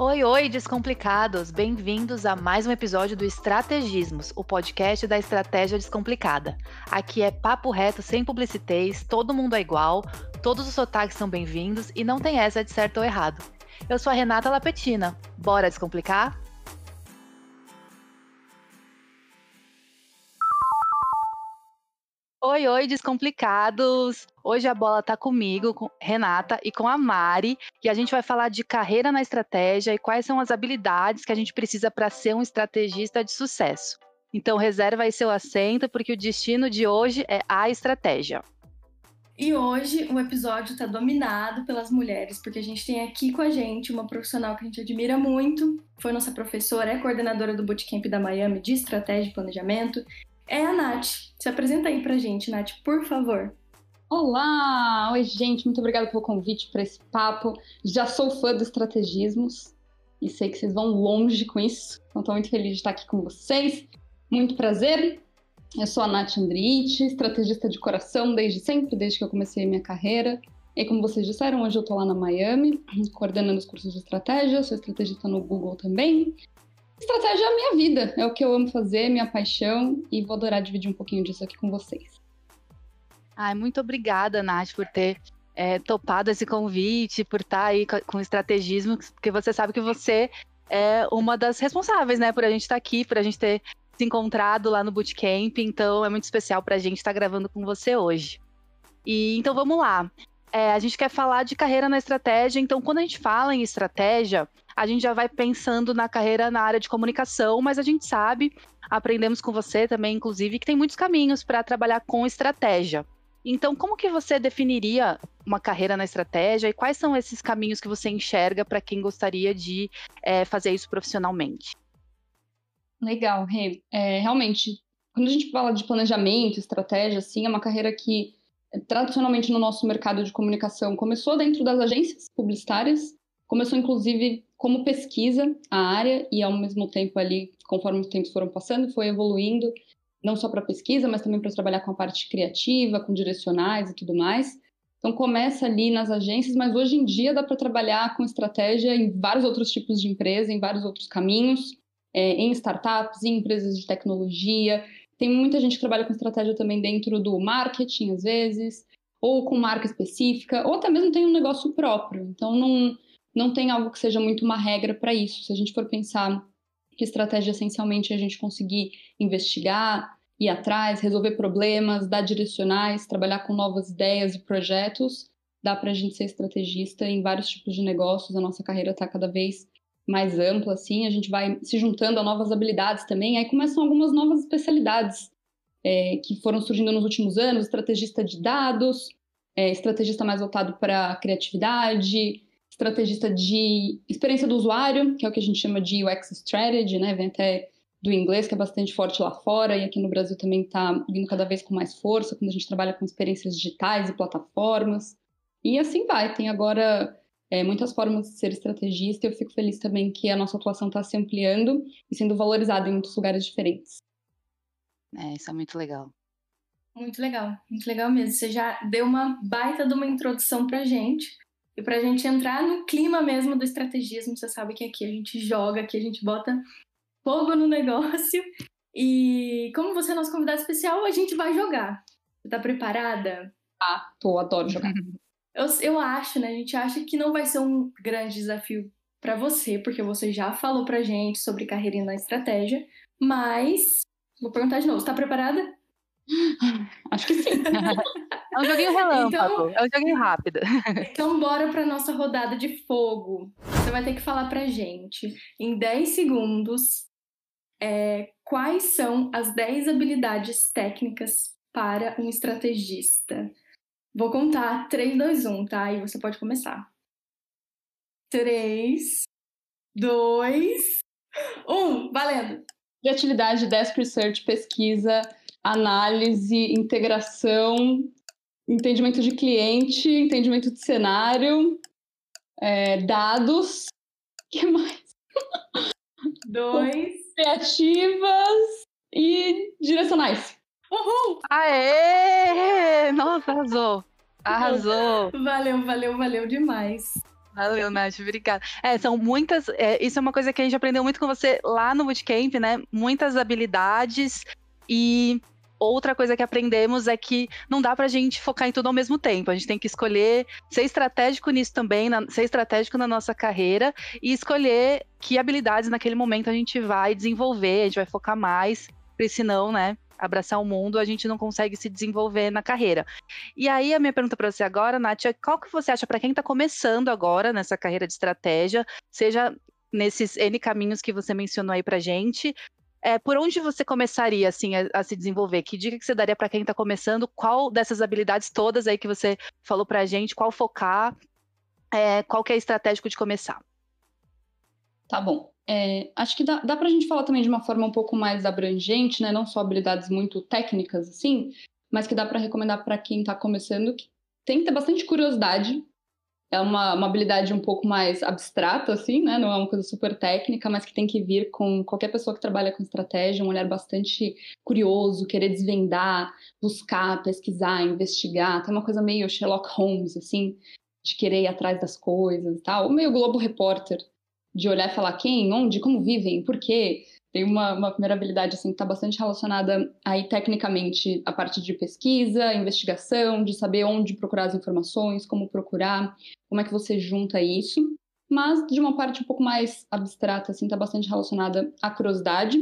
Oi, oi, descomplicados! Bem-vindos a mais um episódio do Estrategismos, o podcast da estratégia descomplicada. Aqui é papo reto, sem publicitez, todo mundo é igual, todos os sotaques são bem-vindos e não tem essa de certo ou errado. Eu sou a Renata Lapetina. Bora descomplicar? Oi, oi, descomplicados! Hoje a bola tá comigo, com Renata e com a Mari, e a gente vai falar de carreira na estratégia e quais são as habilidades que a gente precisa para ser um estrategista de sucesso. Então reserva aí seu assento, porque o destino de hoje é a estratégia. E hoje o episódio está dominado pelas mulheres, porque a gente tem aqui com a gente uma profissional que a gente admira muito, foi nossa professora, é coordenadora do Bootcamp da Miami de Estratégia e Planejamento é a Nath. Se apresenta aí pra gente, Nath, por favor. Olá! Oi, gente, muito obrigada pelo convite para esse papo. Já sou fã dos estrategismos e sei que vocês vão longe com isso. Então, estou muito feliz de estar aqui com vocês. Muito prazer. Eu sou a Nath Andriite, estrategista de coração desde sempre, desde que eu comecei a minha carreira. E como vocês disseram, hoje eu estou lá na Miami, coordenando os cursos de estratégia, sou estrategista no Google também. Estratégia é a minha vida, é o que eu amo fazer, minha paixão, e vou adorar dividir um pouquinho disso aqui com vocês. Ai, muito obrigada, Nath, por ter é, topado esse convite, por estar aí com estrategismo, porque você sabe que você é uma das responsáveis, né, por a gente estar aqui, por a gente ter se encontrado lá no Bootcamp, então é muito especial para a gente estar gravando com você hoje. E então vamos lá. É, a gente quer falar de carreira na estratégia, então quando a gente fala em estratégia, a gente já vai pensando na carreira na área de comunicação, mas a gente sabe, aprendemos com você também, inclusive, que tem muitos caminhos para trabalhar com estratégia. Então, como que você definiria uma carreira na estratégia e quais são esses caminhos que você enxerga para quem gostaria de é, fazer isso profissionalmente? Legal, Rê. É, realmente, quando a gente fala de planejamento, estratégia, assim, é uma carreira que tradicionalmente no nosso mercado de comunicação começou dentro das agências publicitárias, começou inclusive como pesquisa a área e ao mesmo tempo ali, conforme os tempos foram passando, foi evoluindo não só para pesquisa, mas também para trabalhar com a parte criativa, com direcionais e tudo mais. Então começa ali nas agências, mas hoje em dia dá para trabalhar com estratégia em vários outros tipos de empresa, em vários outros caminhos, é, em startups, em empresas de tecnologia, tem muita gente que trabalha com estratégia também dentro do marketing, às vezes, ou com marca específica, ou até mesmo tem um negócio próprio. Então, não, não tem algo que seja muito uma regra para isso. Se a gente for pensar que estratégia essencialmente é a gente conseguir investigar, ir atrás, resolver problemas, dar direcionais, trabalhar com novas ideias e projetos, dá para a gente ser estrategista em vários tipos de negócios. A nossa carreira está cada vez mais ampla, assim, a gente vai se juntando a novas habilidades também, aí começam algumas novas especialidades é, que foram surgindo nos últimos anos, estrategista de dados, é, estrategista mais voltado para criatividade, estrategista de experiência do usuário, que é o que a gente chama de UX Strategy, né, vem até do inglês, que é bastante forte lá fora, e aqui no Brasil também está vindo cada vez com mais força, quando a gente trabalha com experiências digitais e plataformas, e assim vai, tem agora é, muitas formas de ser estrategista e eu fico feliz também que a nossa atuação está se ampliando e sendo valorizada em muitos lugares diferentes. É, isso é muito legal. Muito legal, muito legal mesmo. Você já deu uma baita de uma introdução pra gente. E pra gente entrar no clima mesmo do estrategismo, você sabe que aqui a gente joga, aqui a gente bota fogo no negócio. E como você é nosso convidado especial, a gente vai jogar. Você tá preparada? Ah, tô, adoro jogar. Eu, eu acho, né? A gente acha que não vai ser um grande desafio para você, porque você já falou pra gente sobre carreira na estratégia, mas vou perguntar de novo, está preparada? Acho que sim. é um joguinho relâmpago, então, é um joguinho rápido. Então bora para nossa rodada de fogo. Você vai ter que falar pra gente em 10 segundos é, quais são as 10 habilidades técnicas para um estrategista. Vou contar 3, 2, 1, tá? E você pode começar. 3, 2, 1, valendo! Criatividade, desk research, pesquisa, análise, integração, entendimento de cliente, entendimento de cenário, é, dados. O que mais? Dois. Criativas e direcionais. Uhul! Aê! Nossa, arrasou! Arrasou! Valeu, valeu, valeu demais. Valeu, Nath, obrigada. É, são muitas. É, isso é uma coisa que a gente aprendeu muito com você lá no Bootcamp, né? Muitas habilidades e outra coisa que aprendemos é que não dá pra gente focar em tudo ao mesmo tempo. A gente tem que escolher ser estratégico nisso também, na, ser estratégico na nossa carreira e escolher que habilidades naquele momento a gente vai desenvolver, a gente vai focar mais, porque senão, né, abraçar o mundo, a gente não consegue se desenvolver na carreira. E aí a minha pergunta para você agora, Nath, é qual que você acha para quem está começando agora nessa carreira de estratégia, seja nesses N caminhos que você mencionou aí pra gente, é, por onde você começaria assim a, a, se desenvolver? Que dica que você daria para quem está começando? Qual dessas habilidades todas aí que você falou para a gente? Qual focar? É, qual que é estratégico de começar? Tá bom. É, acho que dá, dá para a gente falar também de uma forma um pouco mais abrangente, né? Não só habilidades muito técnicas assim, mas que dá para recomendar para quem está começando que tem que ter bastante curiosidade é uma, uma habilidade um pouco mais abstrata, assim, né? Não é uma coisa super técnica, mas que tem que vir com qualquer pessoa que trabalha com estratégia, um olhar bastante curioso, querer desvendar, buscar, pesquisar, investigar. Tem uma coisa meio Sherlock Holmes, assim, de querer ir atrás das coisas e tal. Ou meio Globo Repórter, de olhar e falar quem, onde, como vivem, por quê tem uma, uma primeira habilidade assim que está bastante relacionada aí tecnicamente a parte de pesquisa, investigação, de saber onde procurar as informações, como procurar, como é que você junta isso. Mas de uma parte um pouco mais abstrata, assim, está bastante relacionada à curiosidade.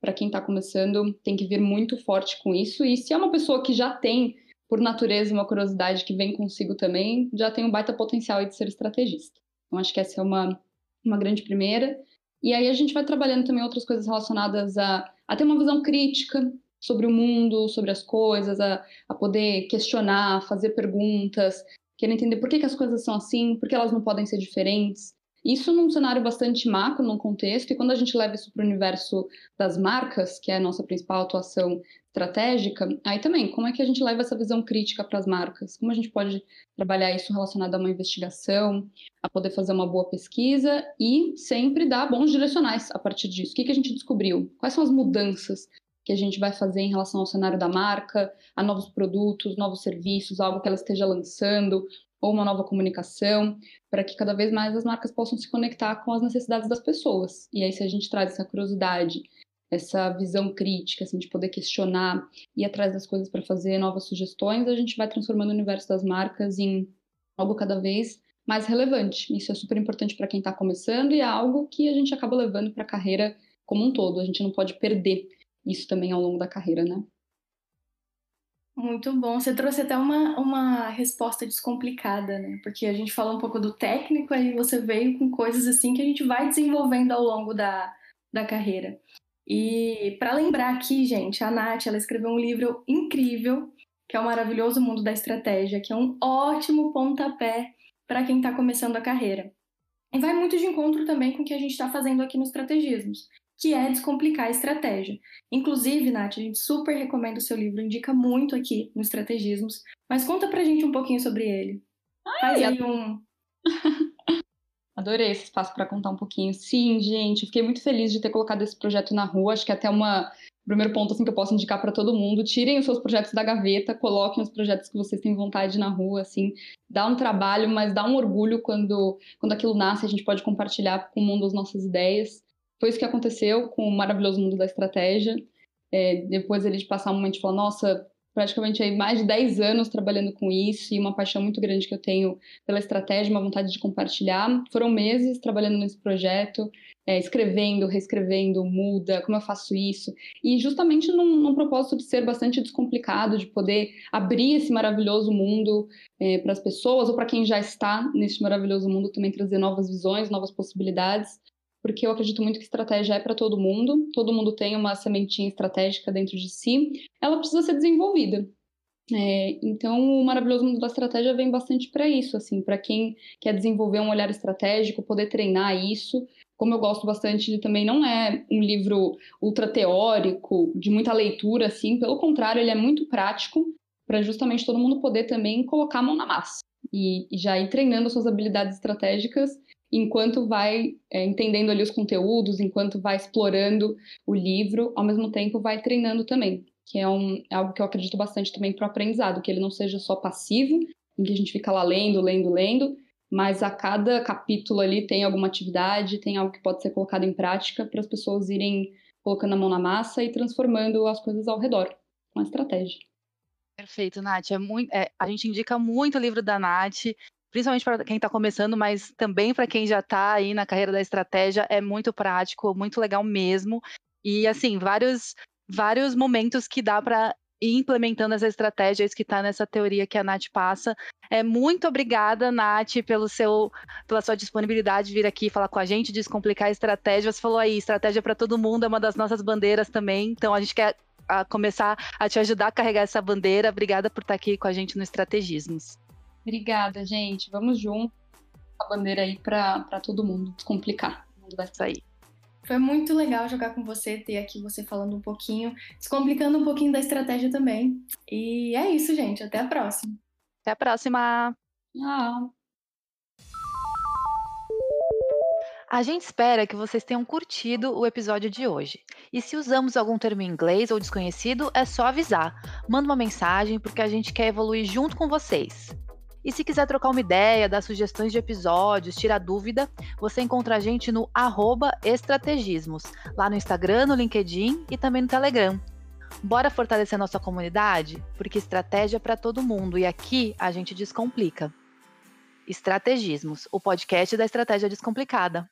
Para quem está começando, tem que vir muito forte com isso. E se é uma pessoa que já tem, por natureza, uma curiosidade que vem consigo também, já tem um baita potencial de ser estrategista. Então, acho que essa é uma, uma grande primeira. E aí a gente vai trabalhando também outras coisas relacionadas a, a ter uma visão crítica sobre o mundo, sobre as coisas, a, a poder questionar, fazer perguntas, querer entender por que, que as coisas são assim, por que elas não podem ser diferentes. Isso num cenário bastante macro, num contexto, e quando a gente leva isso para o universo das marcas, que é a nossa principal atuação estratégica, aí também, como é que a gente leva essa visão crítica para as marcas? Como a gente pode trabalhar isso relacionado a uma investigação, a poder fazer uma boa pesquisa e sempre dar bons direcionais a partir disso. O que, que a gente descobriu? Quais são as mudanças que a gente vai fazer em relação ao cenário da marca, a novos produtos, novos serviços, algo que ela esteja lançando, ou uma nova comunicação, para que cada vez mais as marcas possam se conectar com as necessidades das pessoas. E aí, se a gente traz essa curiosidade, essa visão crítica, assim, de poder questionar, ir atrás das coisas para fazer novas sugestões, a gente vai transformando o universo das marcas em algo cada vez mais relevante. Isso é super importante para quem está começando e é algo que a gente acaba levando para a carreira como um todo. A gente não pode perder isso também ao longo da carreira, né? Muito bom. Você trouxe até uma, uma resposta descomplicada, né? Porque a gente falou um pouco do técnico, aí você veio com coisas assim que a gente vai desenvolvendo ao longo da, da carreira. E para lembrar aqui, gente, a Nath, ela escreveu um livro incrível, que é o Maravilhoso Mundo da Estratégia, que é um ótimo pontapé para quem está começando a carreira. E vai muito de encontro também com o que a gente está fazendo aqui no Estrategismos, que é descomplicar a estratégia. Inclusive, Nath, a gente super recomenda o seu livro, indica muito aqui no Estrategismos, mas conta pra gente um pouquinho sobre ele. Ai, Faz aí um. Adorei esse espaço para contar um pouquinho. Sim, gente, fiquei muito feliz de ter colocado esse projeto na rua. Acho que é até uma primeiro ponto assim que eu posso indicar para todo mundo, tirem os seus projetos da gaveta, coloquem os projetos que vocês têm vontade na rua, assim, dá um trabalho, mas dá um orgulho quando quando aquilo nasce, a gente pode compartilhar com o mundo as nossas ideias. Foi isso que aconteceu com o maravilhoso mundo da estratégia. É, depois ele de passar um momento de falar, nossa, praticamente aí mais de 10 anos trabalhando com isso e uma paixão muito grande que eu tenho pela estratégia, uma vontade de compartilhar. Foram meses trabalhando nesse projeto, é, escrevendo, reescrevendo, muda, como eu faço isso. E justamente num, num propósito de ser bastante descomplicado, de poder abrir esse maravilhoso mundo é, para as pessoas ou para quem já está nesse maravilhoso mundo também trazer novas visões, novas possibilidades porque eu acredito muito que estratégia é para todo mundo, todo mundo tem uma sementinha estratégica dentro de si, ela precisa ser desenvolvida. É, então, o maravilhoso mundo da estratégia vem bastante para isso, assim, para quem quer desenvolver um olhar estratégico, poder treinar isso. Como eu gosto bastante de também, não é um livro ultra teórico, de muita leitura, assim, pelo contrário, ele é muito prático, para justamente todo mundo poder também colocar a mão na massa e, já ir treinando suas habilidades estratégicas enquanto vai é, entendendo ali os conteúdos, enquanto vai explorando o livro, ao mesmo tempo vai treinando também, que é, um, é algo que eu acredito bastante também para o aprendizado, que ele não seja só passivo, em que a gente fica lá lendo, lendo, lendo, mas a cada capítulo ali tem alguma atividade, tem algo que pode ser colocado em prática para as pessoas irem colocando a mão na massa e transformando as coisas ao redor com a estratégia. Perfeito, Nath. É muito, é, a gente indica muito o livro da Nath, principalmente para quem está começando, mas também para quem já está aí na carreira da estratégia. É muito prático, muito legal mesmo. E assim, vários, vários momentos que dá para ir implementando as estratégias que está nessa teoria que a Nath passa. É, muito obrigada, Nath, pelo seu, pela sua disponibilidade de vir aqui falar com a gente, descomplicar a estratégia. Você falou aí, estratégia para todo mundo é uma das nossas bandeiras também. Então a gente quer a começar a te ajudar a carregar essa bandeira. Obrigada por estar aqui com a gente no Estrategismos. Obrigada, gente. Vamos junto a bandeira aí para todo mundo descomplicar. Vai sair. Foi muito legal jogar com você, ter aqui você falando um pouquinho, descomplicando um pouquinho da estratégia também. E é isso, gente. Até a próxima. Até a próxima. Tchau. A gente espera que vocês tenham curtido o episódio de hoje. E se usamos algum termo em inglês ou desconhecido, é só avisar. Manda uma mensagem porque a gente quer evoluir junto com vocês. E se quiser trocar uma ideia, dar sugestões de episódios, tirar dúvida, você encontra a gente no estrategismos, lá no Instagram, no LinkedIn e também no Telegram. Bora fortalecer nossa comunidade? Porque estratégia é para todo mundo e aqui a gente descomplica. Estrategismos, o podcast da estratégia descomplicada.